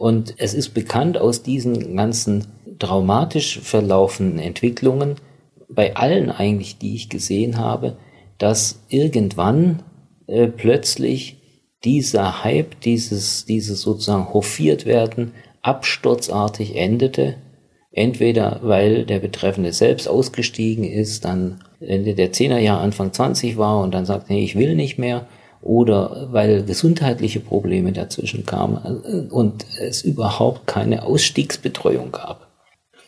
Und es ist bekannt aus diesen ganzen traumatisch verlaufenden Entwicklungen, bei allen eigentlich, die ich gesehen habe, dass irgendwann äh, plötzlich dieser Hype, dieses, dieses sozusagen hofiert werden, absturzartig endete. Entweder weil der Betreffende selbst ausgestiegen ist, dann Ende der 10er Jahre, Anfang 20 war und dann sagt, nee, ich will nicht mehr, oder weil gesundheitliche Probleme dazwischen kamen äh, und es überhaupt keine Ausstiegsbetreuung gab.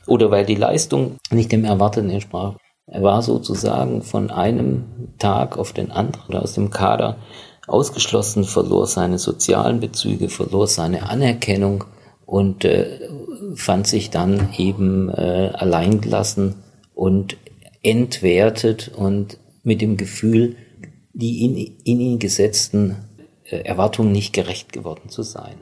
Oder weil die Leistung nicht dem Erwarteten entsprach. Er war sozusagen von einem Tag auf den anderen aus dem Kader ausgeschlossen, verlor seine sozialen Bezüge, verlor seine Anerkennung und äh, fand sich dann eben äh, alleingelassen und entwertet und mit dem Gefühl, die in, in ihn gesetzten äh, Erwartungen nicht gerecht geworden zu sein.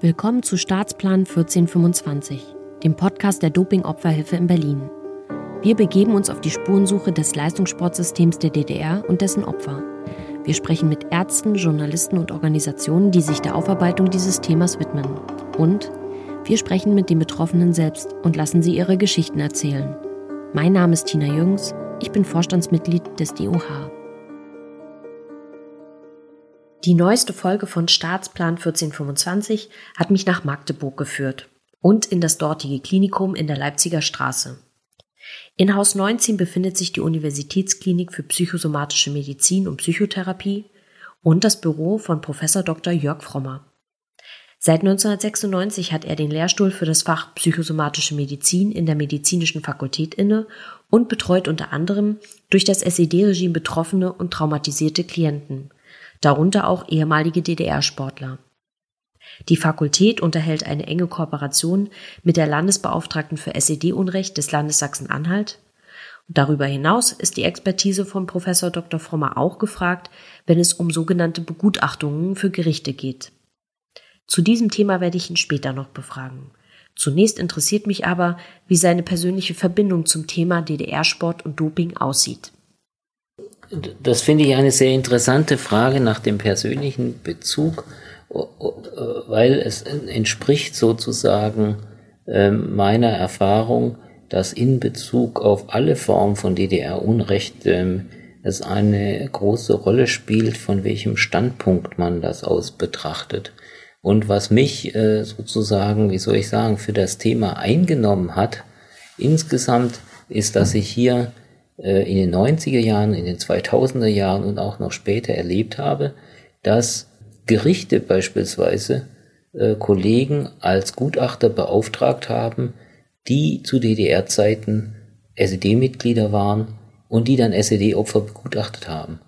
Willkommen zu Staatsplan 1425, dem Podcast der Dopingopferhilfe in Berlin. Wir begeben uns auf die Spurensuche des Leistungssportsystems der DDR und dessen Opfer. Wir sprechen mit Ärzten, Journalisten und Organisationen, die sich der Aufarbeitung dieses Themas widmen. Und wir sprechen mit den Betroffenen selbst und lassen sie ihre Geschichten erzählen. Mein Name ist Tina Jüngs, ich bin Vorstandsmitglied des DOH. Die neueste Folge von Staatsplan 1425 hat mich nach Magdeburg geführt und in das dortige Klinikum in der Leipziger Straße. In Haus 19 befindet sich die Universitätsklinik für psychosomatische Medizin und Psychotherapie und das Büro von Professor Dr. Jörg Frommer. Seit 1996 hat er den Lehrstuhl für das Fach Psychosomatische Medizin in der Medizinischen Fakultät inne und betreut unter anderem durch das SED-Regime betroffene und traumatisierte Klienten, darunter auch ehemalige DDR-Sportler. Die Fakultät unterhält eine enge Kooperation mit der Landesbeauftragten für SED-Unrecht des Landes Sachsen-Anhalt. Darüber hinaus ist die Expertise von Professor Dr. Frommer auch gefragt, wenn es um sogenannte Begutachtungen für Gerichte geht. Zu diesem Thema werde ich ihn später noch befragen. Zunächst interessiert mich aber, wie seine persönliche Verbindung zum Thema DDR-Sport und Doping aussieht. Das finde ich eine sehr interessante Frage nach dem persönlichen Bezug, weil es entspricht sozusagen ähm, meiner Erfahrung, dass in Bezug auf alle Formen von DDR-Unrecht ähm, es eine große Rolle spielt, von welchem Standpunkt man das aus betrachtet. Und was mich äh, sozusagen, wie soll ich sagen, für das Thema eingenommen hat, insgesamt ist, dass ich hier in den 90er Jahren, in den 2000er Jahren und auch noch später erlebt habe, dass Gerichte beispielsweise äh, Kollegen als Gutachter beauftragt haben, die zu DDR-Zeiten SED-Mitglieder waren und die dann SED-Opfer begutachtet haben.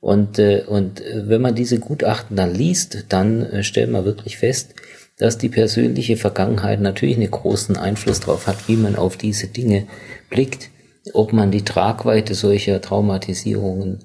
Und, äh, und wenn man diese Gutachten dann liest, dann äh, stellt man wirklich fest, dass die persönliche Vergangenheit natürlich einen großen Einfluss darauf hat, wie man auf diese Dinge blickt ob man die Tragweite solcher Traumatisierungen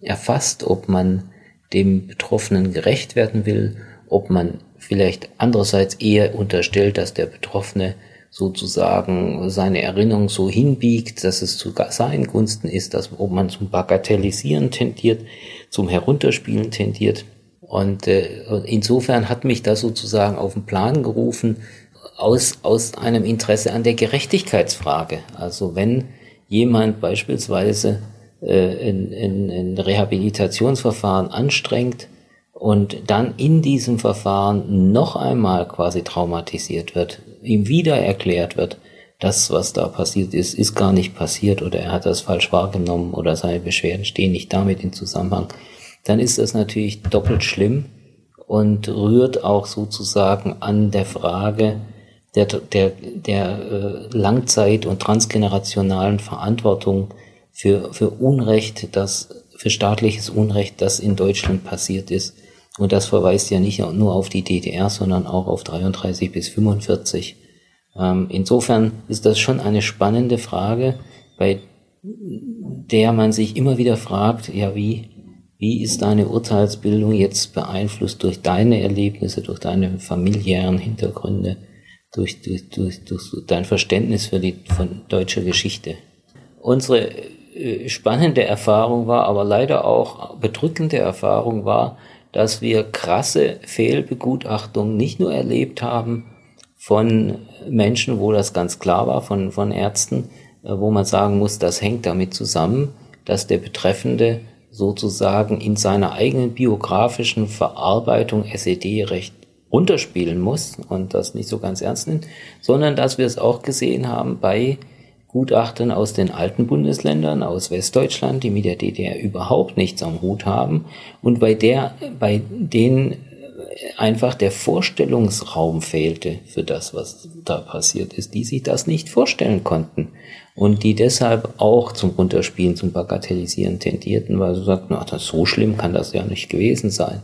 erfasst, ob man dem Betroffenen gerecht werden will, ob man vielleicht andererseits eher unterstellt, dass der Betroffene sozusagen seine Erinnerung so hinbiegt, dass es zu seinen Gunsten ist, dass ob man zum Bagatellisieren tendiert, zum Herunterspielen tendiert. Und äh, insofern hat mich das sozusagen auf den Plan gerufen aus, aus einem Interesse an der Gerechtigkeitsfrage. Also wenn jemand beispielsweise äh, in, in, in Rehabilitationsverfahren anstrengt und dann in diesem Verfahren noch einmal quasi traumatisiert wird, ihm wieder erklärt wird, das, was da passiert ist, ist gar nicht passiert oder er hat das falsch wahrgenommen oder seine Beschwerden stehen nicht damit in Zusammenhang, dann ist das natürlich doppelt schlimm und rührt auch sozusagen an der Frage, der, der, der äh, Langzeit- und transgenerationalen Verantwortung für, für Unrecht, das, für staatliches Unrecht, das in Deutschland passiert ist. Und das verweist ja nicht nur auf die DDR, sondern auch auf 33 bis 45. Ähm, insofern ist das schon eine spannende Frage, bei der man sich immer wieder fragt, ja, wie, wie ist deine Urteilsbildung jetzt beeinflusst durch deine Erlebnisse, durch deine familiären Hintergründe? Durch, durch, durch, durch dein Verständnis für die von deutscher Geschichte. Unsere äh, spannende Erfahrung war, aber leider auch bedrückende Erfahrung war, dass wir krasse Fehlbegutachtungen nicht nur erlebt haben von Menschen, wo das ganz klar war, von, von Ärzten, äh, wo man sagen muss, das hängt damit zusammen, dass der Betreffende sozusagen in seiner eigenen biografischen Verarbeitung SED-Recht runterspielen muss und das nicht so ganz ernst nimmt, sondern dass wir es auch gesehen haben bei Gutachten aus den alten Bundesländern, aus Westdeutschland, die mit der DDR überhaupt nichts am Hut haben und bei der, bei denen einfach der Vorstellungsraum fehlte für das, was da passiert ist, die sich das nicht vorstellen konnten und die deshalb auch zum Runterspielen, zum Bagatellisieren tendierten, weil sie sagten, ach, das so schlimm kann das ja nicht gewesen sein.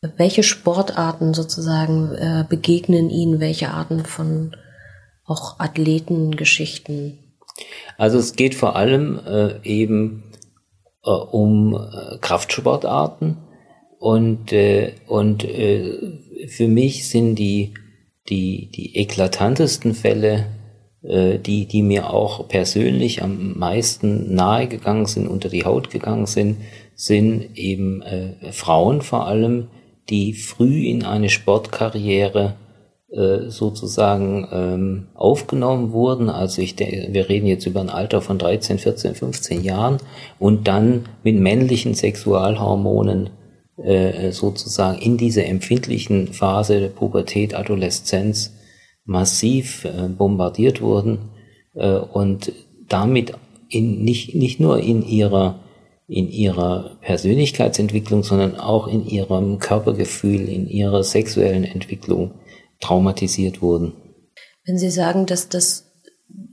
Welche Sportarten sozusagen äh, begegnen Ihnen, welche Arten von auch Athletengeschichten? Also es geht vor allem äh, eben äh, um äh, Kraftsportarten und, äh, und äh, für mich sind die, die, die eklatantesten Fälle, die, die mir auch persönlich am meisten nahegegangen sind, unter die Haut gegangen sind, sind eben Frauen vor allem, die früh in eine Sportkarriere äh, sozusagen ähm, aufgenommen wurden. Also ich wir reden jetzt über ein Alter von 13, 14, 15 Jahren und dann mit männlichen Sexualhormonen äh, sozusagen in dieser empfindlichen Phase der Pubertät, Adoleszenz massiv äh, bombardiert wurden äh, und damit in, nicht, nicht nur in ihrer in ihrer Persönlichkeitsentwicklung, sondern auch in ihrem Körpergefühl, in ihrer sexuellen Entwicklung traumatisiert wurden. Wenn Sie sagen, dass das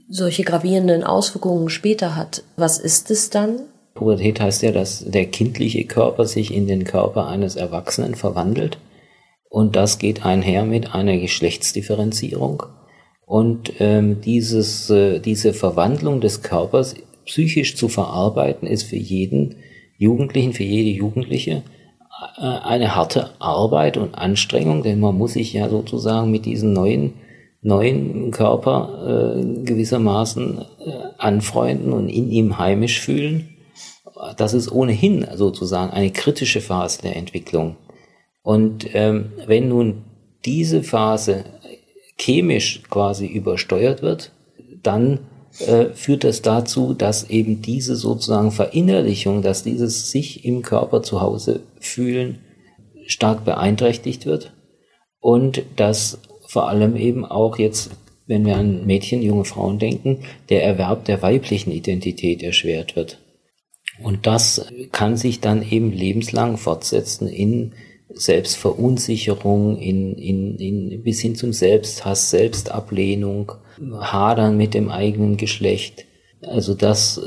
solche gravierenden Auswirkungen später hat, was ist es dann? Pubertät heißt ja, dass der kindliche Körper sich in den Körper eines Erwachsenen verwandelt. Und das geht einher mit einer Geschlechtsdifferenzierung. Und ähm, dieses, äh, diese Verwandlung des Körpers psychisch zu verarbeiten, ist für jeden Jugendlichen, für jede Jugendliche äh, eine harte Arbeit und Anstrengung, denn man muss sich ja sozusagen mit diesem neuen, neuen Körper äh, gewissermaßen äh, anfreunden und in ihm heimisch fühlen. Das ist ohnehin sozusagen eine kritische Phase der Entwicklung. Und ähm, wenn nun diese Phase chemisch quasi übersteuert wird, dann äh, führt das dazu, dass eben diese sozusagen Verinnerlichung, dass dieses sich im Körper zu Hause fühlen stark beeinträchtigt wird und dass vor allem eben auch jetzt, wenn wir an Mädchen, junge Frauen denken, der Erwerb der weiblichen Identität erschwert wird. Und das kann sich dann eben lebenslang fortsetzen in Selbstverunsicherung, in, in, in, bis hin zum Selbsthass, Selbstablehnung, Hadern mit dem eigenen Geschlecht. Also das,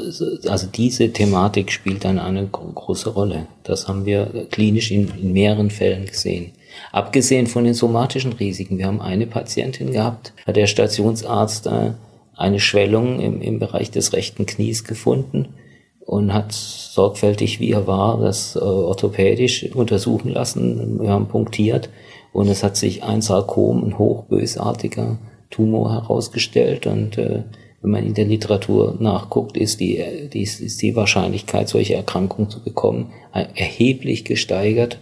also diese Thematik spielt dann eine große Rolle. Das haben wir klinisch in, in mehreren Fällen gesehen. Abgesehen von den somatischen Risiken. Wir haben eine Patientin gehabt, hat der Stationsarzt äh, eine Schwellung im, im Bereich des rechten Knies gefunden und hat sorgfältig, wie er war, das äh, orthopädisch untersuchen lassen. Wir haben punktiert und es hat sich ein Sarkom, ein hochbösartiger Tumor herausgestellt und äh, wenn man in der Literatur nachguckt, ist die, die, ist die Wahrscheinlichkeit, solche Erkrankungen zu bekommen, erheblich gesteigert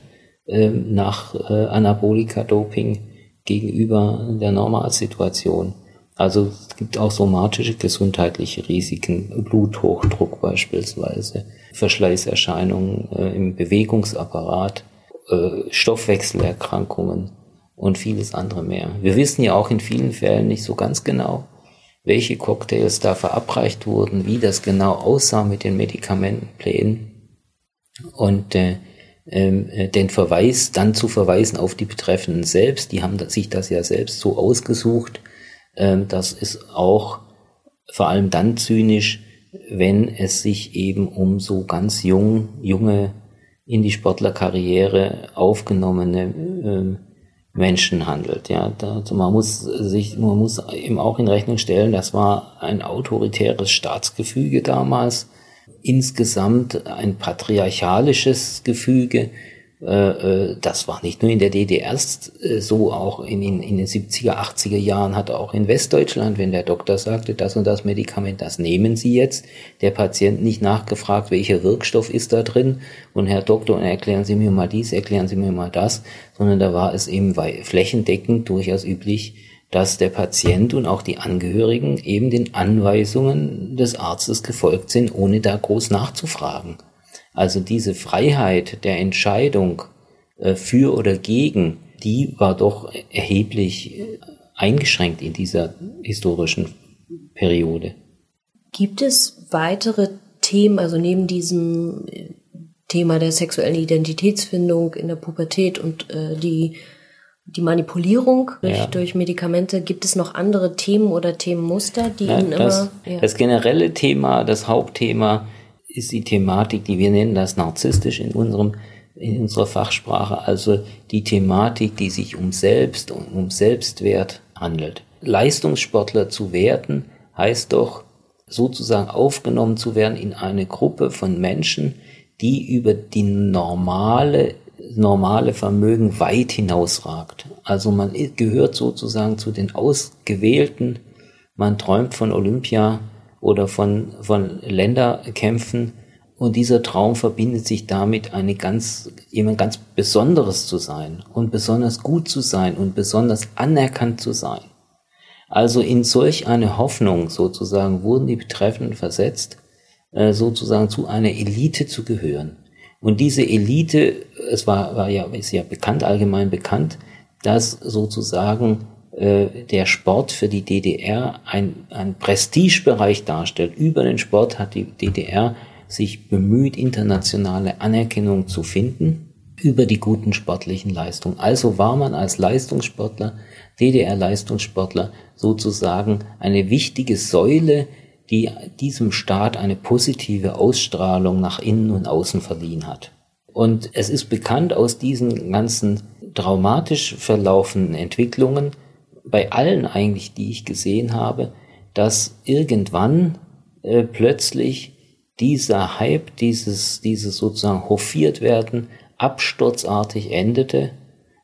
äh, nach äh, Anabolika-Doping gegenüber der Normalsituation. Also es gibt auch somatische gesundheitliche Risiken, Bluthochdruck beispielsweise, Verschleißerscheinungen äh, im Bewegungsapparat, äh, Stoffwechselerkrankungen und vieles andere mehr. Wir wissen ja auch in vielen Fällen nicht so ganz genau, welche Cocktails da verabreicht wurden, wie das genau aussah mit den Medikamentenplänen und äh, ähm, äh, den Verweis dann zu verweisen auf die Betreffenden selbst. Die haben sich das ja selbst so ausgesucht. Ähm, das ist auch vor allem dann zynisch, wenn es sich eben um so ganz jung, junge in die Sportlerkarriere aufgenommene ähm, Menschen handelt. Ja, also man muss sich, man muss eben auch in Rechnung stellen, das war ein autoritäres Staatsgefüge damals, insgesamt ein patriarchalisches Gefüge das war nicht nur in der DDR äh, so, auch in, in, in, den 70er, 80er Jahren hat auch in Westdeutschland, wenn der Doktor sagte, das und das Medikament, das nehmen Sie jetzt, der Patient nicht nachgefragt, welcher Wirkstoff ist da drin. Und Herr Doktor, erklären Sie mir mal dies, erklären Sie mir mal das, sondern da war es eben flächendeckend durchaus üblich, dass der Patient und auch die Angehörigen eben den Anweisungen des Arztes gefolgt sind, ohne da groß nachzufragen. Also diese Freiheit der Entscheidung äh, für oder gegen, die war doch erheblich äh, eingeschränkt in dieser historischen Periode. Gibt es weitere Themen, also neben diesem äh, Thema der sexuellen Identitätsfindung in der Pubertät und äh, die, die Manipulierung durch, ja. durch Medikamente, gibt es noch andere Themen oder Themenmuster, die ja, Ihnen das, immer. Ja. Das generelle Thema, das Hauptthema ist die Thematik, die wir nennen das narzisstisch in unserem in unserer Fachsprache, also die Thematik, die sich um Selbst und um Selbstwert handelt. Leistungssportler zu werden, heißt doch sozusagen aufgenommen zu werden in eine Gruppe von Menschen, die über die normale normale Vermögen weit hinausragt. Also man gehört sozusagen zu den Ausgewählten. Man träumt von Olympia oder von, von Länderkämpfen. Und dieser Traum verbindet sich damit, eine ganz, jemand ganz Besonderes zu sein und besonders gut zu sein und besonders anerkannt zu sein. Also in solch eine Hoffnung sozusagen wurden die Betreffenden versetzt, äh, sozusagen zu einer Elite zu gehören. Und diese Elite, es war, war ja, ist ja bekannt, allgemein bekannt, dass sozusagen äh, der Sport für die DDR ein, ein Prestigebereich darstellt. Über den Sport hat die DDR sich bemüht, internationale Anerkennung zu finden über die guten sportlichen Leistungen. Also war man als Leistungssportler, DDR-Leistungssportler sozusagen eine wichtige Säule, die diesem Staat eine positive Ausstrahlung nach innen und außen verliehen hat. Und es ist bekannt aus diesen ganzen traumatisch verlaufenden Entwicklungen, bei allen eigentlich, die ich gesehen habe, dass irgendwann äh, plötzlich dieser Hype, dieses, dieses sozusagen hofiert werden, absturzartig endete.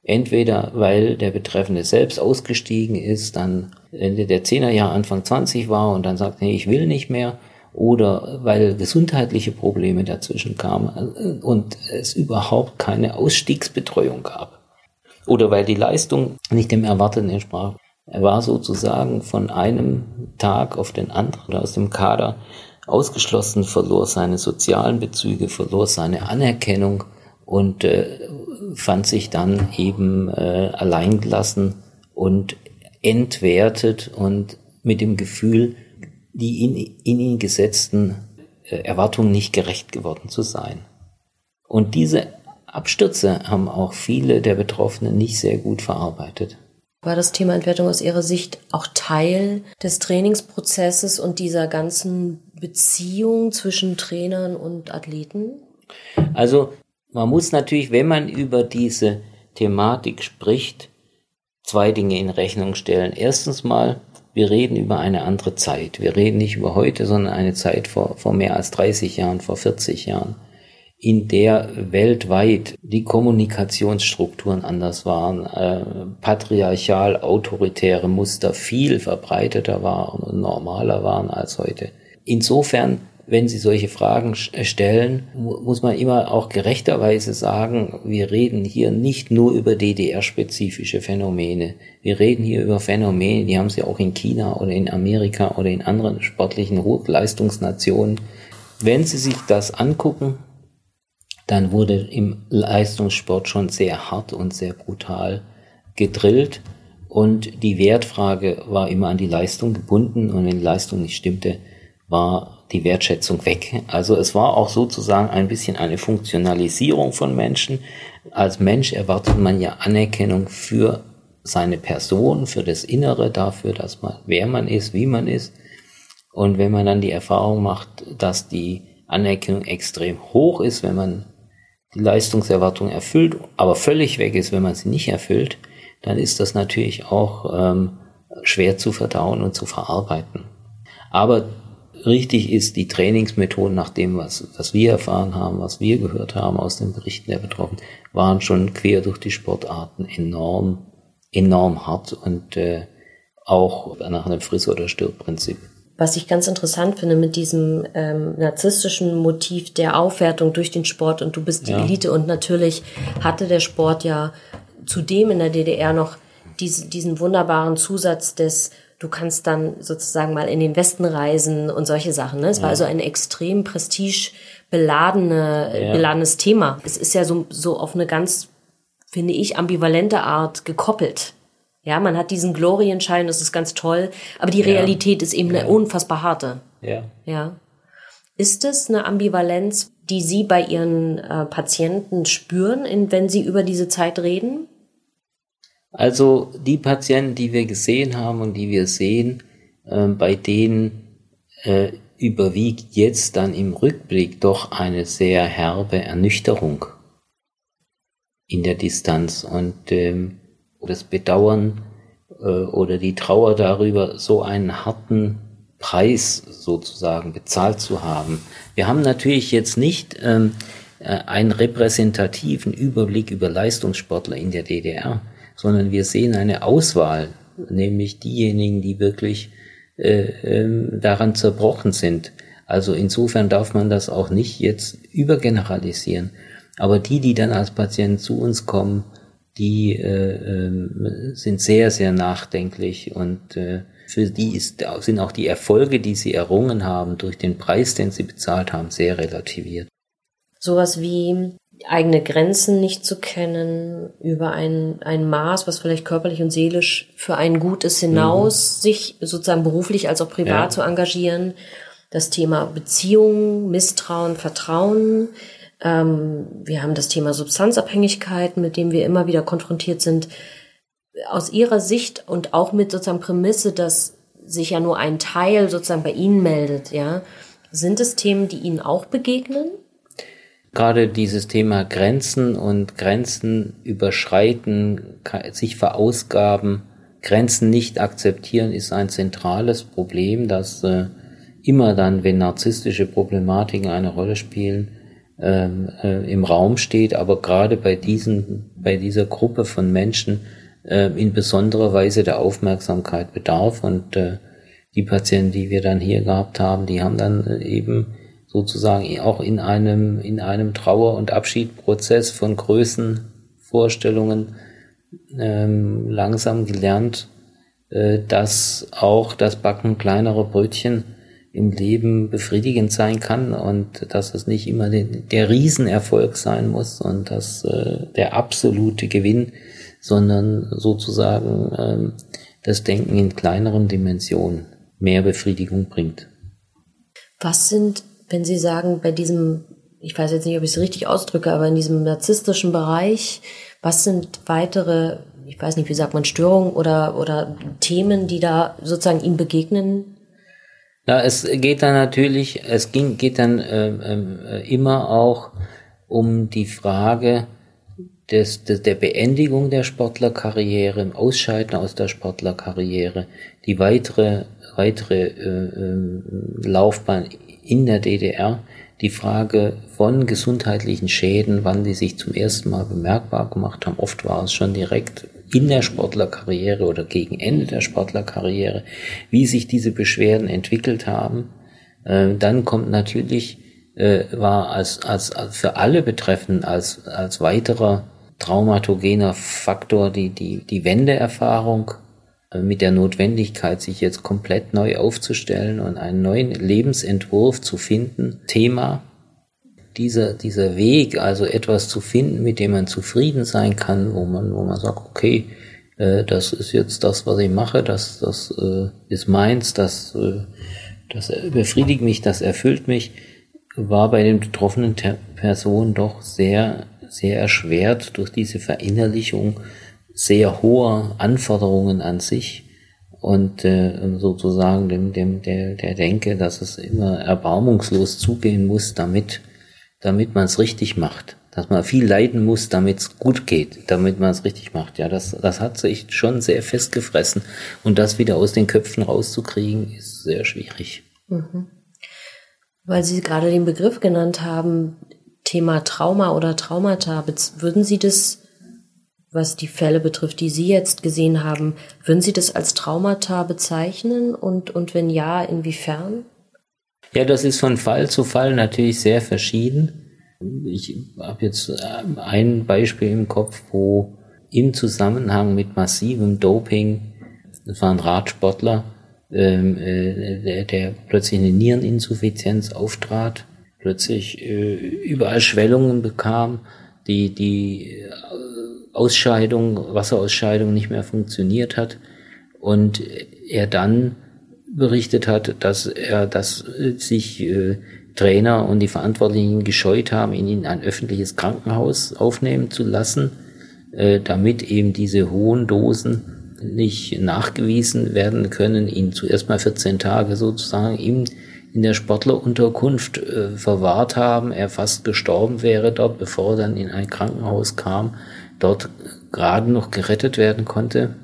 Entweder weil der Betreffende selbst ausgestiegen ist, dann Ende der 10er Jahre, Anfang 20 war und dann sagt, nee, ich will nicht mehr, oder weil gesundheitliche Probleme dazwischen kamen äh, und es überhaupt keine Ausstiegsbetreuung gab oder weil die Leistung nicht dem Erwarteten entsprach. Er war sozusagen von einem Tag auf den anderen aus dem Kader ausgeschlossen, verlor seine sozialen Bezüge, verlor seine Anerkennung und äh, fand sich dann eben äh, alleingelassen und entwertet und mit dem Gefühl, die in, in ihn gesetzten äh, Erwartungen nicht gerecht geworden zu sein. Und diese Abstürze haben auch viele der Betroffenen nicht sehr gut verarbeitet. War das Thema Entwertung aus Ihrer Sicht auch Teil des Trainingsprozesses und dieser ganzen Beziehung zwischen Trainern und Athleten? Also man muss natürlich, wenn man über diese Thematik spricht, zwei Dinge in Rechnung stellen. Erstens mal, wir reden über eine andere Zeit. Wir reden nicht über heute, sondern eine Zeit vor, vor mehr als 30 Jahren, vor 40 Jahren in der weltweit die Kommunikationsstrukturen anders waren, äh, patriarchal autoritäre Muster viel verbreiteter waren und normaler waren als heute. Insofern, wenn Sie solche Fragen stellen, muss man immer auch gerechterweise sagen, wir reden hier nicht nur über DDR-spezifische Phänomene. Wir reden hier über Phänomene, die haben Sie auch in China oder in Amerika oder in anderen sportlichen Hochleistungsnationen. Wenn Sie sich das angucken, dann wurde im Leistungssport schon sehr hart und sehr brutal gedrillt und die Wertfrage war immer an die Leistung gebunden und wenn die Leistung nicht stimmte, war die Wertschätzung weg. Also es war auch sozusagen ein bisschen eine Funktionalisierung von Menschen. Als Mensch erwartet man ja Anerkennung für seine Person, für das Innere, dafür, dass man, wer man ist, wie man ist. Und wenn man dann die Erfahrung macht, dass die Anerkennung extrem hoch ist, wenn man die Leistungserwartung erfüllt, aber völlig weg ist, wenn man sie nicht erfüllt, dann ist das natürlich auch ähm, schwer zu verdauen und zu verarbeiten. Aber richtig ist, die Trainingsmethoden nach dem, was, was wir erfahren haben, was wir gehört haben aus den Berichten der Betroffenen, waren schon quer durch die Sportarten enorm, enorm hart und äh, auch nach einem Friss- oder Stirb-Prinzip. Was ich ganz interessant finde mit diesem ähm, narzisstischen Motiv der Aufwertung durch den Sport und du bist die ja. Elite und natürlich hatte der Sport ja zudem in der DDR noch diese, diesen wunderbaren Zusatz des du kannst dann sozusagen mal in den Westen reisen und solche Sachen. Ne? Es war also ein extrem prestigebeladene, ja. beladenes Thema. Es ist ja so, so auf eine ganz, finde ich, ambivalente Art gekoppelt. Ja, man hat diesen Glorienschein, das ist ganz toll, aber die Realität ja. ist eben eine unfassbar harte. Ja. Ja. Ist es eine Ambivalenz, die Sie bei Ihren äh, Patienten spüren, in, wenn Sie über diese Zeit reden? Also die Patienten, die wir gesehen haben und die wir sehen, äh, bei denen äh, überwiegt jetzt dann im Rückblick doch eine sehr herbe Ernüchterung in der Distanz und ähm, das Bedauern äh, oder die Trauer darüber, so einen harten Preis sozusagen bezahlt zu haben. Wir haben natürlich jetzt nicht ähm, äh, einen repräsentativen Überblick über Leistungssportler in der DDR sondern wir sehen eine Auswahl, nämlich diejenigen, die wirklich äh, äh, daran zerbrochen sind. Also insofern darf man das auch nicht jetzt übergeneralisieren. Aber die, die dann als Patienten zu uns kommen, die äh, äh, sind sehr, sehr nachdenklich und äh, für die ist, sind auch die Erfolge, die sie errungen haben durch den Preis, den sie bezahlt haben, sehr relativiert. Sowas wie eigene Grenzen nicht zu kennen, über ein, ein Maß, was vielleicht körperlich und seelisch für einen gut ist, hinaus, mhm. sich sozusagen beruflich als auch privat ja. zu engagieren. Das Thema Beziehungen, Misstrauen, Vertrauen. Ähm, wir haben das Thema Substanzabhängigkeit, mit dem wir immer wieder konfrontiert sind. Aus Ihrer Sicht und auch mit sozusagen Prämisse, dass sich ja nur ein Teil sozusagen bei Ihnen meldet, ja, sind es Themen, die Ihnen auch begegnen? gerade dieses Thema Grenzen und Grenzen überschreiten, sich verausgaben, Grenzen nicht akzeptieren, ist ein zentrales Problem, das äh, immer dann, wenn narzisstische Problematiken eine Rolle spielen, ähm, äh, im Raum steht, aber gerade bei diesen, bei dieser Gruppe von Menschen äh, in besonderer Weise der Aufmerksamkeit bedarf. Und äh, die Patienten, die wir dann hier gehabt haben, die haben dann äh, eben sozusagen auch in einem, in einem Trauer- und Abschiedprozess von Größenvorstellungen ähm, langsam gelernt, äh, dass auch das Backen kleinerer Brötchen im Leben befriedigend sein kann und dass es nicht immer den, der Riesenerfolg sein muss und dass äh, der absolute Gewinn, sondern sozusagen ähm, das Denken in kleineren Dimensionen mehr Befriedigung bringt. Was sind wenn Sie sagen, bei diesem, ich weiß jetzt nicht, ob ich es richtig ausdrücke, aber in diesem narzisstischen Bereich, was sind weitere, ich weiß nicht, wie sagt man, Störungen oder, oder Themen, die da sozusagen ihm begegnen? Na, es geht dann natürlich, es ging, geht dann äh, äh, immer auch um die Frage des, des, der Beendigung der Sportlerkarriere, im Ausscheiden aus der Sportlerkarriere, die weitere, weitere äh, äh, Laufbahn in der DDR die Frage von gesundheitlichen Schäden, wann die sich zum ersten Mal bemerkbar gemacht haben. Oft war es schon direkt in der Sportlerkarriere oder gegen Ende der Sportlerkarriere, wie sich diese Beschwerden entwickelt haben. Äh, dann kommt natürlich, äh, war als, als, als für alle Betreffenden als, als weiterer traumatogener Faktor die, die, die Wendeerfahrung äh, mit der Notwendigkeit, sich jetzt komplett neu aufzustellen und einen neuen Lebensentwurf zu finden, Thema. Dieser, dieser Weg, also etwas zu finden, mit dem man zufrieden sein kann, wo man, wo man sagt, okay, äh, das ist jetzt das, was ich mache, das, das äh, ist meins, das, äh, das befriedigt mich, das erfüllt mich, war bei den betroffenen Personen doch sehr, sehr erschwert durch diese Verinnerlichung sehr hohe Anforderungen an sich und äh, sozusagen dem, dem, der, der Denke, dass es immer erbarmungslos zugehen muss, damit, damit man es richtig macht. Dass man viel leiden muss, damit es gut geht, damit man es richtig macht. Ja, das, das hat sich schon sehr festgefressen. Und das wieder aus den Köpfen rauszukriegen, ist sehr schwierig. Mhm. Weil Sie gerade den Begriff genannt haben, Thema Trauma oder Traumata, würden Sie das, was die Fälle betrifft, die Sie jetzt gesehen haben, würden Sie das als Traumata bezeichnen und, und wenn ja, inwiefern? Ja, das ist von Fall zu Fall natürlich sehr verschieden. Ich habe jetzt ähm, ein Beispiel im Kopf, wo im Zusammenhang mit massivem Doping, das war ein Radsportler, ähm, äh, der, der plötzlich eine Niereninsuffizienz auftrat, plötzlich äh, überall Schwellungen bekam, die, die äh, Ausscheidung, Wasserausscheidung nicht mehr funktioniert hat und er dann berichtet hat, dass er, dass sich äh, Trainer und die Verantwortlichen gescheut haben, ihn in ein öffentliches Krankenhaus aufnehmen zu lassen, äh, damit eben diese hohen Dosen nicht nachgewiesen werden können, ihn zuerst mal 14 Tage sozusagen in, in der Sportlerunterkunft äh, verwahrt haben, er fast gestorben wäre dort, bevor er dann in ein Krankenhaus kam, dort gerade noch gerettet werden konnte.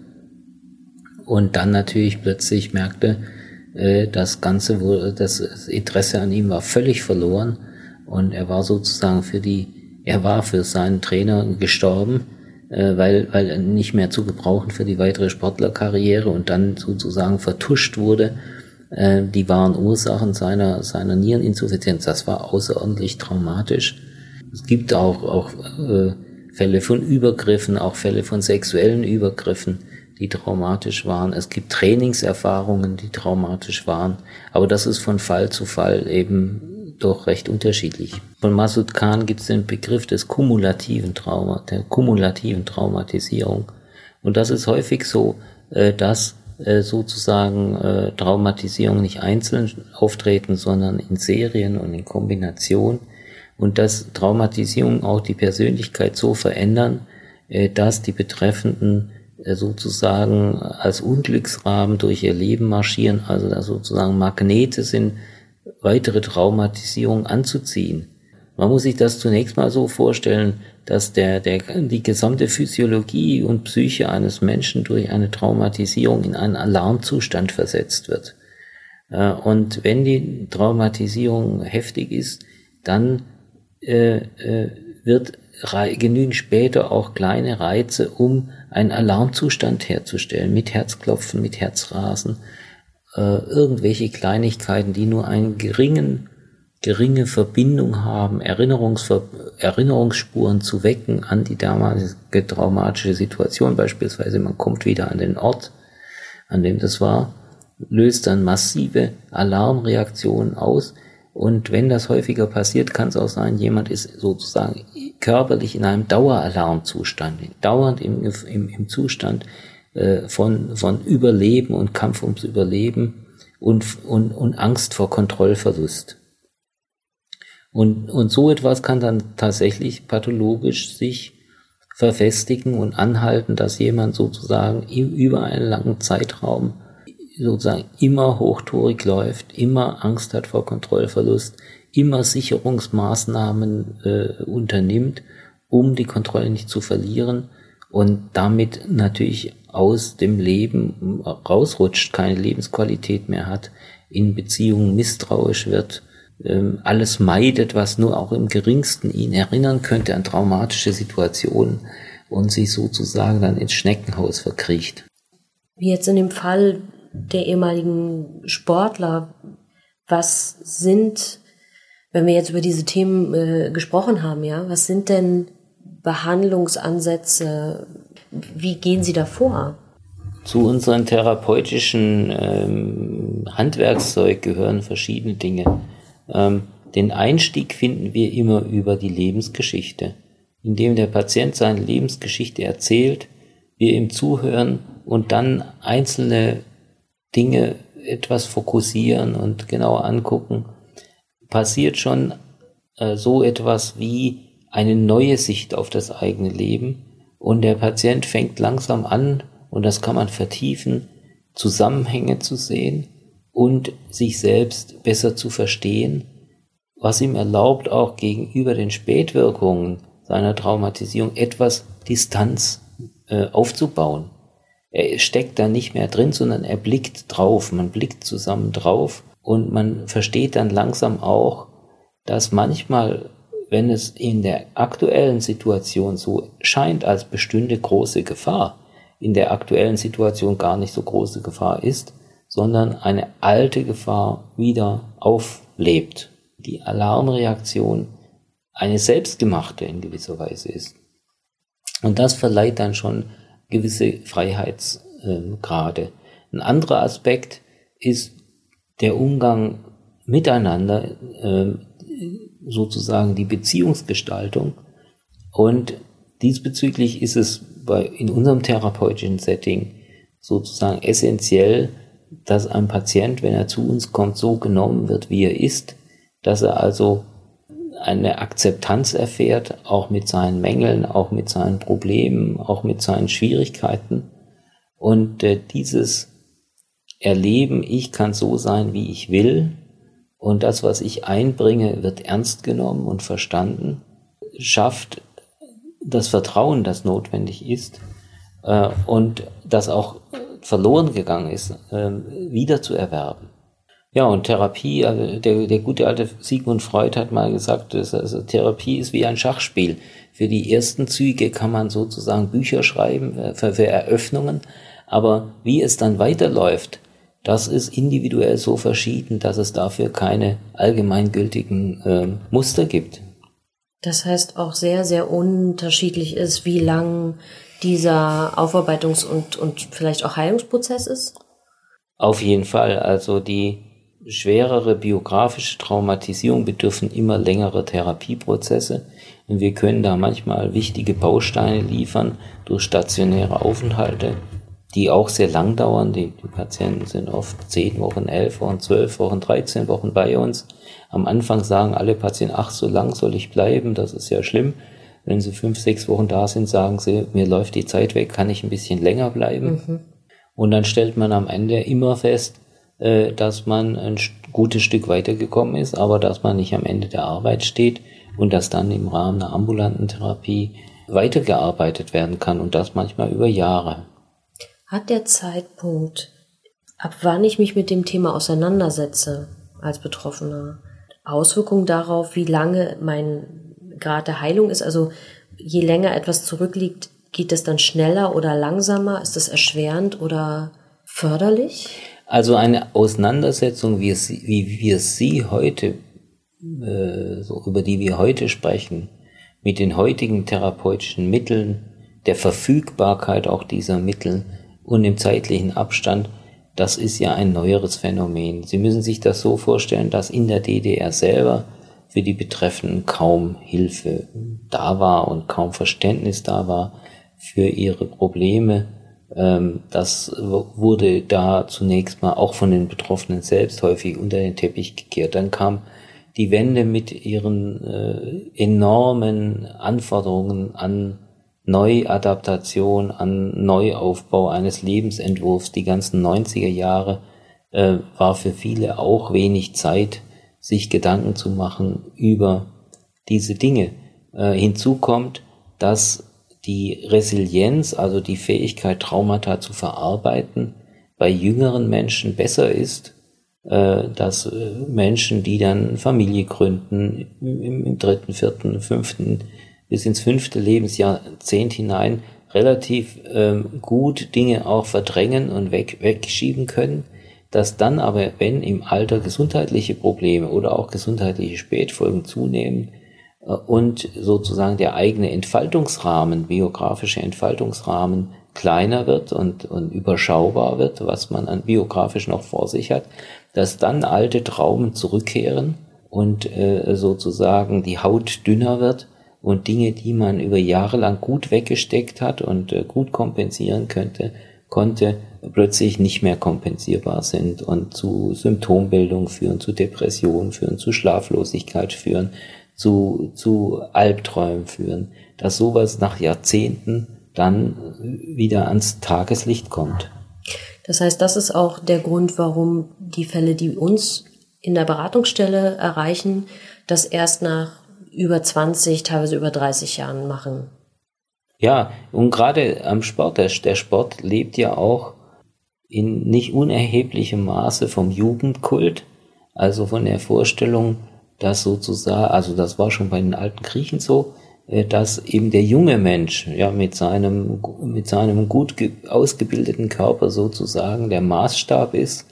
Und dann natürlich plötzlich merkte, äh, das Ganze, das Interesse an ihm war völlig verloren und er war sozusagen für die, er war für seinen Trainer gestorben, äh, weil, weil er nicht mehr zu gebrauchen für die weitere Sportlerkarriere und dann sozusagen vertuscht wurde. Äh, die wahren Ursachen seiner, seiner Niereninsuffizienz. Das war außerordentlich traumatisch. Es gibt auch, auch äh, Fälle von Übergriffen, auch Fälle von sexuellen Übergriffen die traumatisch waren. Es gibt Trainingserfahrungen, die traumatisch waren. Aber das ist von Fall zu Fall eben doch recht unterschiedlich. Von Masud Khan gibt es den Begriff des kumulativen Trauma, der kumulativen Traumatisierung. Und das ist häufig so, äh, dass äh, sozusagen äh, Traumatisierung nicht einzeln auftreten, sondern in Serien und in Kombination. Und dass Traumatisierung auch die Persönlichkeit so verändern, dass die Betreffenden sozusagen als Unglücksrahmen durch ihr Leben marschieren, also sozusagen Magnete sind, weitere Traumatisierung anzuziehen. Man muss sich das zunächst mal so vorstellen, dass der, der, die gesamte Physiologie und Psyche eines Menschen durch eine Traumatisierung in einen Alarmzustand versetzt wird. Äh, und wenn die Traumatisierung heftig ist, dann äh, äh, wird genügen später auch kleine Reize, um einen Alarmzustand herzustellen, mit Herzklopfen, mit Herzrasen, äh, irgendwelche Kleinigkeiten, die nur einen geringen, geringe Verbindung haben, Erinnerungsver Erinnerungsspuren zu wecken an die damalige traumatische Situation, beispielsweise man kommt wieder an den Ort, an dem das war, löst dann massive Alarmreaktionen aus, und wenn das häufiger passiert, kann es auch sein, jemand ist sozusagen körperlich in einem Daueralarmzustand, dauernd im, im, im Zustand äh, von, von Überleben und Kampf ums Überleben und, und, und Angst vor Kontrollverlust. Und, und so etwas kann dann tatsächlich pathologisch sich verfestigen und anhalten, dass jemand sozusagen über einen langen Zeitraum sozusagen immer hochtourig läuft, immer Angst hat vor Kontrollverlust, immer Sicherungsmaßnahmen äh, unternimmt, um die Kontrolle nicht zu verlieren und damit natürlich aus dem Leben rausrutscht, keine Lebensqualität mehr hat, in Beziehungen misstrauisch wird, ähm, alles meidet, was nur auch im geringsten ihn erinnern könnte an traumatische Situationen und sich sozusagen dann ins Schneckenhaus verkriecht. Wie jetzt in dem Fall der ehemaligen Sportler, was sind, wenn wir jetzt über diese Themen äh, gesprochen haben, ja, was sind denn Behandlungsansätze? Wie gehen Sie da vor? Zu unseren therapeutischen ähm, Handwerkszeug gehören verschiedene Dinge. Ähm, den Einstieg finden wir immer über die Lebensgeschichte, indem der Patient seine Lebensgeschichte erzählt, wir ihm zuhören und dann einzelne Dinge etwas fokussieren und genauer angucken, passiert schon äh, so etwas wie eine neue Sicht auf das eigene Leben und der Patient fängt langsam an, und das kann man vertiefen, Zusammenhänge zu sehen und sich selbst besser zu verstehen, was ihm erlaubt, auch gegenüber den Spätwirkungen seiner Traumatisierung etwas Distanz äh, aufzubauen. Er steckt da nicht mehr drin, sondern er blickt drauf. Man blickt zusammen drauf Und man versteht dann langsam auch, dass manchmal, wenn es in der aktuellen Situation so scheint, als bestünde große Gefahr, in der aktuellen Situation gar nicht so große Gefahr ist, sondern eine alte Gefahr wieder auflebt. Die Alarmreaktion eine selbstgemachte in gewisser Weise ist. Und das verleiht dann schon gewisse Freiheitsgrade. Ein anderer Aspekt ist der Umgang miteinander, ähm, sozusagen die Beziehungsgestaltung. Und diesbezüglich ist es bei, in unserem therapeutischen Setting sozusagen essentiell, dass ein Patient, wenn er zu uns kommt, so genommen wird, wie er ist, dass er also eine Akzeptanz erfährt, auch mit seinen Mängeln, auch mit seinen Problemen, auch mit seinen Schwierigkeiten. Und äh, dieses Erleben, ich kann so sein, wie ich will, und das, was ich einbringe, wird ernst genommen und verstanden, schafft das Vertrauen, das notwendig ist äh, und das auch verloren gegangen ist, äh, wieder zu erwerben. Ja, und Therapie, also der, der gute alte Sigmund Freud hat mal gesagt, dass, also Therapie ist wie ein Schachspiel. Für die ersten Züge kann man sozusagen Bücher schreiben, äh, für, für Eröffnungen, aber wie es dann weiterläuft, das ist individuell so verschieden, dass es dafür keine allgemeingültigen äh, Muster gibt. Das heißt auch sehr, sehr unterschiedlich ist, wie lang dieser Aufarbeitungs- und, und vielleicht auch Heilungsprozess ist? Auf jeden Fall. Also die schwerere biografische Traumatisierung bedürfen immer längere Therapieprozesse und wir können da manchmal wichtige Bausteine liefern durch stationäre Aufenthalte, die auch sehr lang dauern. Die, die Patienten sind oft zehn Wochen, elf Wochen, zwölf Wochen, 13 Wochen bei uns. Am Anfang sagen alle Patienten, ach, so lang soll ich bleiben, das ist ja schlimm. Wenn sie fünf, sechs Wochen da sind, sagen sie, mir läuft die Zeit weg, kann ich ein bisschen länger bleiben. Mhm. Und dann stellt man am Ende immer fest, äh, dass man ein gutes Stück weitergekommen ist, aber dass man nicht am Ende der Arbeit steht und dass dann im Rahmen einer ambulanten Therapie weitergearbeitet werden kann und das manchmal über Jahre. Hat der Zeitpunkt, ab wann ich mich mit dem Thema auseinandersetze als Betroffener, Auswirkungen darauf, wie lange mein Grad der Heilung ist? Also je länger etwas zurückliegt, geht es dann schneller oder langsamer? Ist es erschwerend oder förderlich? Also eine Auseinandersetzung, wie, es, wie wir sie heute, äh, so über die wir heute sprechen, mit den heutigen therapeutischen Mitteln, der Verfügbarkeit auch dieser Mittel und dem zeitlichen Abstand, das ist ja ein neueres Phänomen. Sie müssen sich das so vorstellen, dass in der DDR selber für die Betreffenden kaum Hilfe da war und kaum Verständnis da war für ihre Probleme das wurde da zunächst mal auch von den Betroffenen selbst häufig unter den Teppich gekehrt. Dann kam die Wende mit ihren äh, enormen Anforderungen an Neuadaptation, an Neuaufbau eines Lebensentwurfs. Die ganzen 90er Jahre äh, war für viele auch wenig Zeit, sich Gedanken zu machen über diese Dinge. Äh, hinzu kommt, dass die Resilienz, also die Fähigkeit, Traumata zu verarbeiten, bei jüngeren Menschen besser ist, äh, dass äh, Menschen, die dann Familie gründen, im, dritten, vierten, fünften, bis ins fünfte Lebensjahrzehnt hinein relativ ähm, gut Dinge auch verdrängen und weg, wegschieben können, dass dann aber, wenn im Alter gesundheitliche Probleme oder auch gesundheitliche Spätfolgen zunehmen, und sozusagen der eigene Entfaltungsrahmen, biografische Entfaltungsrahmen kleiner wird und, und überschaubar wird, was man an biografisch noch vor sich hat, dass dann alte Traumen zurückkehren und äh, sozusagen die Haut dünner wird und Dinge, die man über Jahre lang gut weggesteckt hat und äh, gut kompensieren könnte, konnte, plötzlich nicht mehr kompensierbar sind und zu Symptombildung führen, zu Depressionen führen, zu Schlaflosigkeit führen, zu, zu Albträumen führen, dass sowas nach Jahrzehnten dann wieder ans Tageslicht kommt. Das heißt, das ist auch der Grund, warum die Fälle, die uns in der Beratungsstelle erreichen, das erst nach über 20, teilweise über 30 Jahren machen. Ja, und gerade am Sport, der, der Sport lebt ja auch in nicht unerheblichem Maße vom Jugendkult Also von der Vorstellung, dass sozusagen, also das war schon bei den alten Griechen so, äh, dass eben der junge Mensch ja mit seinem mit seinem gut ausgebildeten Körper sozusagen der Maßstab ist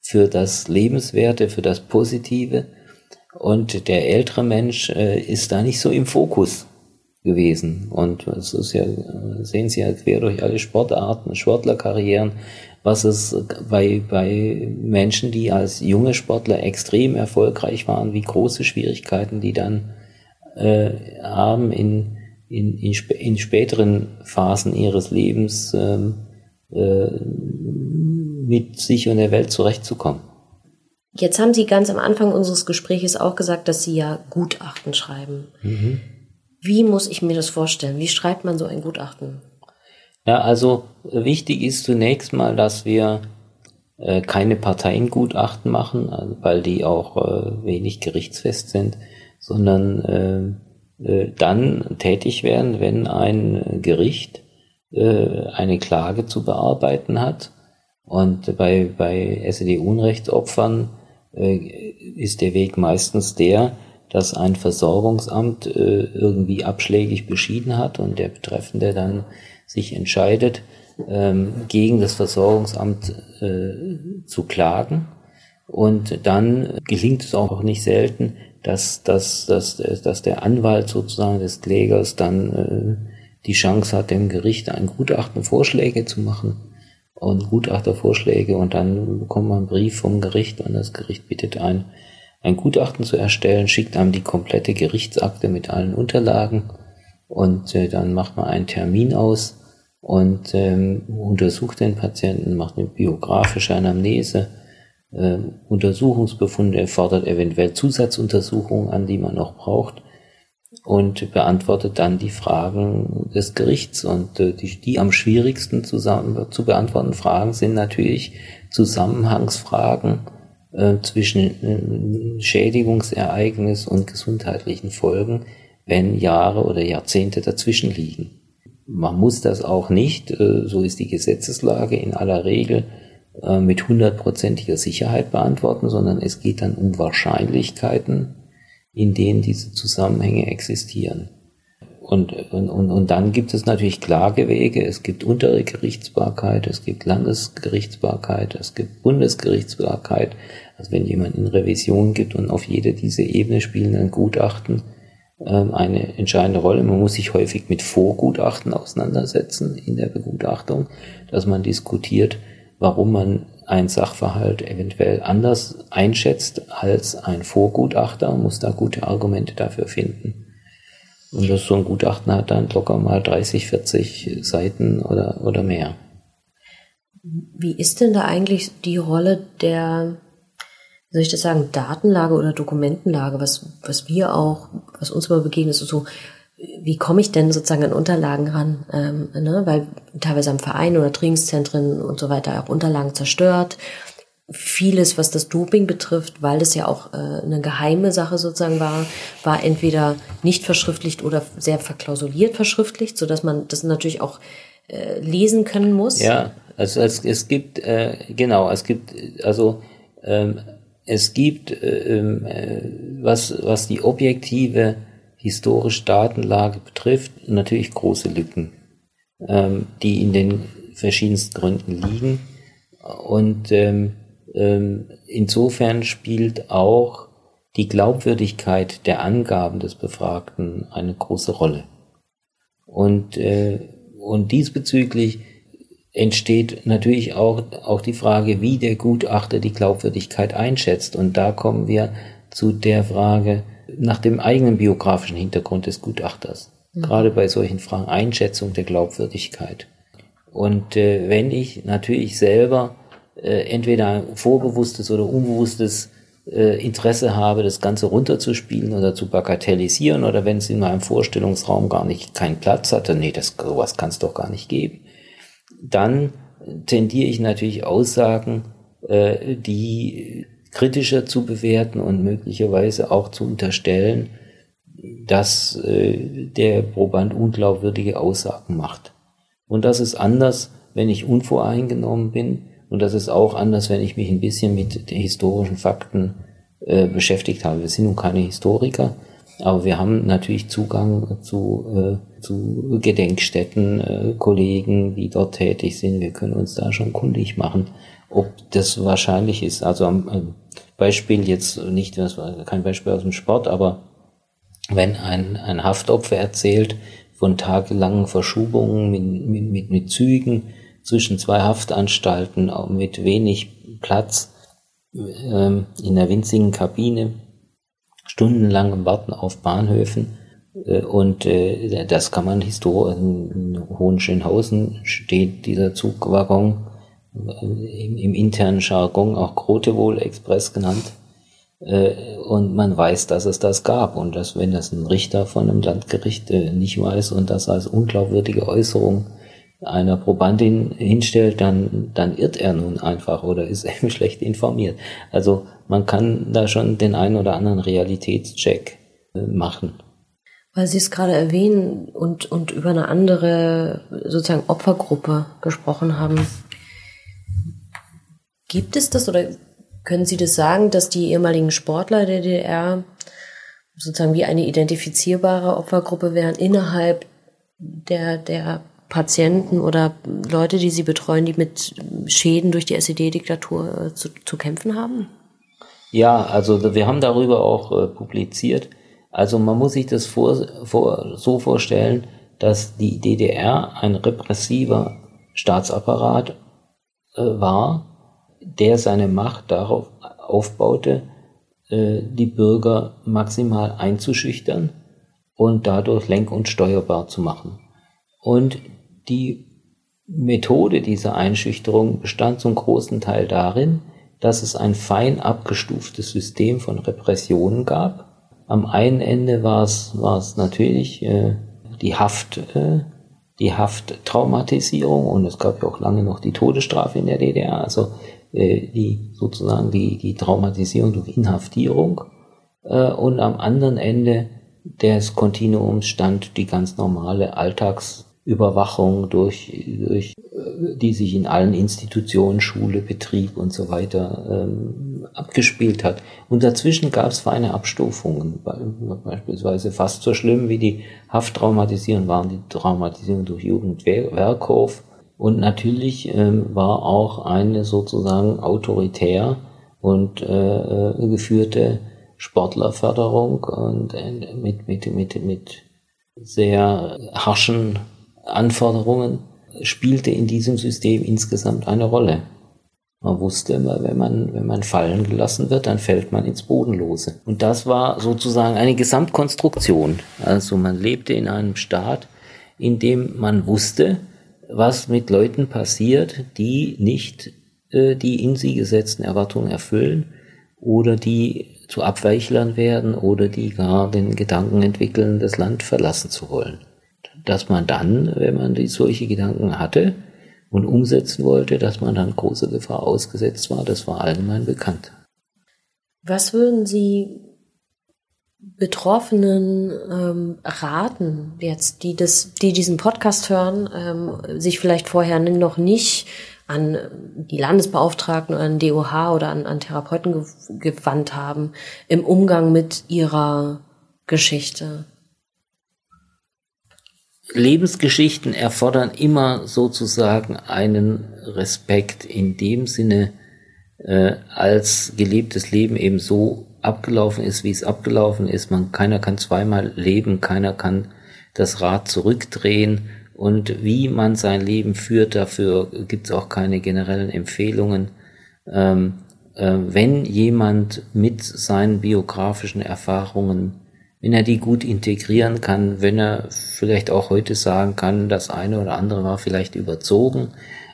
für das Lebenswerte, für das Positive. Und der ältere Mensch äh, ist da nicht so im Fokus gewesen. Und es ist ja sehen Sie ja quer durch alle Sportarten, Sportlerkarrieren, was es bei bei Menschen, die als junge Sportler extrem erfolgreich waren, wie große Schwierigkeiten die dann äh, haben, in, in, in, sp in späteren Phasen ihres Lebens ähm, äh, mit sich und der Welt zurechtzukommen. Jetzt haben Sie ganz am Anfang unseres Gespräches auch gesagt, dass Sie ja Gutachten schreiben. Mhm. Wie muss ich mir das vorstellen? Wie schreibt man so ein Gutachten? Ja, also wichtig ist zunächst mal, dass wir äh, keine Parteiengutachten machen, also, weil die auch äh, wenig gerichtsfest sind, sondern äh, äh, dann tätig werden, wenn ein Gericht äh, eine Klage zu bearbeiten hat. Und bei, bei SED-Unrechtsopfern äh, ist der Weg meistens der, dass ein Versorgungsamt äh, irgendwie abschlägig beschieden hat und der Betreffende dann sich entscheidet, ähm, gegen das Versorgungsamt äh, zu klagen. Und dann gelingt es auch nicht selten, dass, dass, dass, dass der Anwalt sozusagen des Klägers dann äh, die Chance hat, dem Gericht ein Gutachten Vorschläge zu machen und Gutachtervorschläge. Und dann bekommt man einen Brief vom Gericht und das Gericht bittet ein, ein Gutachten zu erstellen, schickt einem die komplette Gerichtsakte mit allen Unterlagen. Und äh, dann macht man einen Termin aus und ähm, untersucht den Patienten, macht eine biografische Anamnese, äh, Untersuchungsbefunde, fordert eventuell Zusatzuntersuchungen an, die man noch braucht und beantwortet dann die Fragen des Gerichts. Und äh, die, die am schwierigsten zusammen, zu beantworten Fragen sind natürlich Zusammenhangsfragen äh, zwischen äh, Schädigungsereignis und gesundheitlichen Folgen, wenn Jahre oder Jahrzehnte dazwischen liegen. Man muss das auch nicht, äh, so ist die Gesetzeslage in aller Regel, äh, mit hundertprozentiger Sicherheit beantworten, sondern es geht dann um Wahrscheinlichkeiten, in denen diese Zusammenhänge existieren. Und, und, und, dann gibt es natürlich Klagewege, es gibt untere Gerichtsbarkeit, es gibt Landesgerichtsbarkeit, es gibt Bundesgerichtsbarkeit. Also wenn jemand in Revision gibt und auf jede diese Ebene spielen dann Gutachten eine entscheidende Rolle. Man muss sich häufig mit Vorgutachten auseinandersetzen in der Begutachtung, dass man diskutiert, warum man ein Sachverhalt eventuell anders einschätzt als ein Vorgutachter, muss da gute Argumente dafür finden. Und das so ein Gutachten hat dann locker mal 30, 40 Seiten oder, oder mehr. Wie ist denn da eigentlich die Rolle der, soll ich das sagen, Datenlage oder Dokumentenlage, was, was wir auch, was uns immer begegnet, ist so, wie komme ich denn sozusagen an Unterlagen ran? Ähm, ne? Weil teilweise am Verein oder Trainingszentren und so weiter auch Unterlagen zerstört. Vieles, was das Doping betrifft, weil es ja auch äh, eine geheime Sache sozusagen war, war entweder nicht verschriftlicht oder sehr verklausuliert verschriftlicht, so dass man das natürlich auch äh, lesen können muss. Ja, also es, es gibt äh, genau, es gibt also ähm, es gibt äh, ähm, äh, was was die objektive historische Datenlage betrifft, natürlich große Lücken, ähm, die in den verschiedensten Gründen liegen. Und ähm, insofern spielt auch die Glaubwürdigkeit der Angaben des Befragten eine große Rolle. Und, äh, und diesbezüglich entsteht natürlich auch, auch die Frage, wie der Gutachter die Glaubwürdigkeit einschätzt. Und da kommen wir zu der Frage, nach dem eigenen biografischen Hintergrund des Gutachters. Mhm. Gerade bei solchen Fragen Einschätzung der Glaubwürdigkeit. Und äh, wenn ich natürlich selber äh, entweder ein vorbewusstes oder unbewusstes äh, Interesse habe, das Ganze runterzuspielen oder zu bagatellisieren oder wenn es in meinem Vorstellungsraum gar nicht keinen Platz hatte, nee, das sowas kann es doch gar nicht geben, dann tendiere ich natürlich Aussagen, äh, die kritischer zu bewerten und möglicherweise auch zu unterstellen, dass äh, der Proband unglaubwürdige Aussagen macht. Und das ist anders, wenn ich unvoreingenommen bin. Und das ist auch anders, wenn ich mich ein bisschen mit historischen Fakten äh, beschäftigt haben. Wir sind nun keine Historiker, aber wir haben natürlich Zugang zu, äh, zu Gedenkstätten, äh, Kollegen, die dort tätig sind. Wir können uns da schon kundig machen, ob das wahrscheinlich ist. Also am äh, Beispiel jetzt nicht, das war kein Beispiel aus dem Sport, aber wenn ein, ein Haftopfer erzählt von tagelangen Verschubungen mit, mit, mit, mit Zügen zwischen zwei Haftanstalten, auch mit wenig Platz ähm, in der winzigen Kabine, stundenlangem Warten auf Bahnhöfen, äh, und äh, das kann man historisch, in Hohenschönhausen steht dieser Zugwaggon äh, im, im internen Jargon auch Grotewohl Express genannt. Äh, und man weiß, dass es das gab und dass, wenn das ein Richter von einem Landgericht äh, nicht weiß und das als unglaubwürdige Äußerung einer Probandin hinstellt, dann, dann irrt er nun einfach oder ist eben schlecht informiert. Also man kann da schon den einen oder anderen Realitätscheck machen. Weil Sie es gerade erwähnen und, und über eine andere sozusagen Opfergruppe gesprochen haben. Gibt es das oder können Sie das sagen, dass die ehemaligen Sportler der DDR sozusagen wie eine identifizierbare Opfergruppe wären innerhalb der, der Patienten oder Leute, die Sie betreuen, die mit Schäden durch die SED-Diktatur äh, zu, zu kämpfen haben? Ja, also wir haben darüber auch äh, publiziert. Also man muss sich das vor, vor, so vorstellen, dass die DDR ein repressiver Staatsapparat äh, war, der seine Macht darauf aufbaute, äh, die Bürger maximal einzuschüchtern und dadurch lenk- und steuerbar zu machen. Und die Methode dieser Einschüchterung bestand zum großen Teil darin, dass es ein fein abgestuftes System von Repressionen gab, am einen Ende war es, war es natürlich äh, die Haft, äh, die Hafttraumatisierung und es gab ja auch lange noch die Todesstrafe in der DDR, also äh, die sozusagen die, die Traumatisierung durch Inhaftierung. Äh, und am anderen Ende des Kontinuums stand die ganz normale Alltags Überwachung durch, durch die sich in allen Institutionen, Schule, Betrieb und so weiter ähm, abgespielt hat. Und dazwischen gab es feine Abstufungen, beispielsweise fast so schlimm wie die Hafttraumatisierung waren die Traumatisierung durch Jugendwerkhof. Und natürlich ähm, war auch eine sozusagen autoritär und äh, äh geführte Sportlerförderung und äh, mit, mit, mit, mit sehr harschen Anforderungen spielte in diesem System insgesamt eine Rolle. Man wusste immer, wenn man, wenn man fallen gelassen wird, dann fällt man ins Bodenlose. Und das war sozusagen eine Gesamtkonstruktion. Also man lebte in einem Staat, in dem man wusste, was mit Leuten passiert, die nicht äh, die in sie gesetzten Erwartungen erfüllen oder die zu Abweichlern werden oder die gar den Gedanken entwickeln, das Land verlassen zu wollen dass man dann, wenn man die solche Gedanken hatte und umsetzen wollte, dass man dann großer Gefahr ausgesetzt war, das war allgemein bekannt. Was würden Sie Betroffenen ähm, raten, jetzt, die das, die diesen Podcast hören, ähm, sich vielleicht vorher noch nicht an die Landesbeauftragten oder an DOH oder an, an Therapeuten gewandt haben im Umgang mit ihrer Geschichte? Lebensgeschichten erfordern immer sozusagen einen Respekt in dem Sinne, äh, als gelebtes Leben eben so abgelaufen ist, wie es abgelaufen ist. Man, keiner kann zweimal leben, keiner kann das Rad zurückdrehen und wie man sein Leben führt, dafür gibt es auch keine generellen Empfehlungen. Ähm, äh, wenn jemand mit seinen biografischen Erfahrungen wenn er die gut integrieren kann, wenn er vielleicht auch heute sagen kann, das eine oder andere war vielleicht überzogen,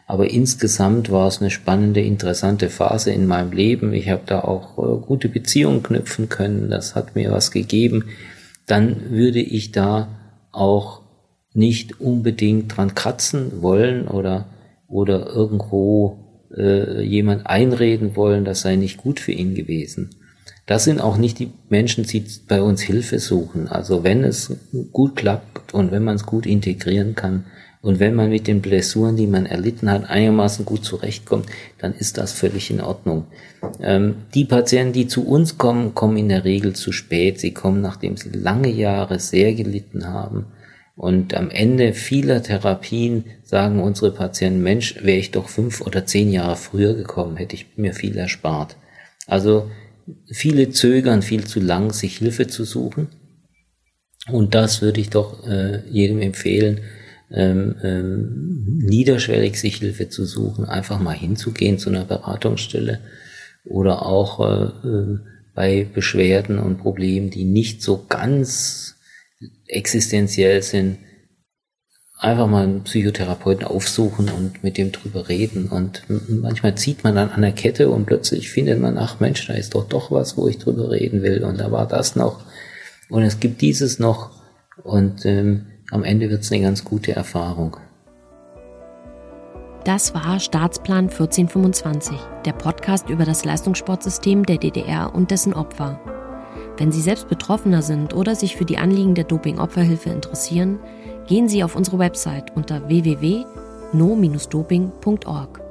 aber insgesamt war es eine spannende, interessante Phase in meinem Leben. Ich habe da auch äh, gute Beziehungen knüpfen können, das hat mir was gegeben. Dann würde ich da auch nicht unbedingt dran kratzen wollen oder, oder irgendwo äh, jemand einreden wollen, das sei nicht gut für ihn gewesen. Das sind auch nicht die Menschen, die bei uns Hilfe suchen. Also wenn es gut klappt und wenn man es gut integrieren kann Und wenn man mit den Blessuren, die man erlitten hat, einigermaßen gut zurechtkommt, dann ist das völlig in Ordnung. Ähm, die Patienten, die zu uns kommen, kommen in der Regel zu spät. Sie kommen, nachdem sie lange Jahre sehr gelitten haben. Und am Ende vieler Therapien sagen unsere Patienten, Mensch, wäre ich doch fünf oder zehn Jahre früher gekommen, hätte ich mir viel erspart. Also viele zögern viel zu lang, sich Hilfe zu suchen. Und das würde ich doch äh, jedem empfehlen, ähm, ähm, niederschwellig sich Hilfe zu suchen, einfach mal hinzugehen zu einer Beratungsstelle oder auch äh, äh, bei Beschwerden und Problemen, die nicht so ganz existenziell sind, einfach mal einen Psychotherapeuten aufsuchen und mit dem drüber reden. Und manchmal zieht man dann an der Kette und plötzlich findet man, ach Mensch, da ist doch doch was, wo ich drüber reden will. Und da war das noch. Und es gibt dieses noch. Und ähm, am Ende wird es eine ganz gute Erfahrung. Das war Staatsplan 1425, der Podcast über das Leistungssportsystem der DDR und dessen Opfer. Wenn Sie selbst Betroffener sind oder sich für die Anliegen der Doping-Opferhilfe interessieren, gehen Sie auf unsere Website unter www.no-doping.org.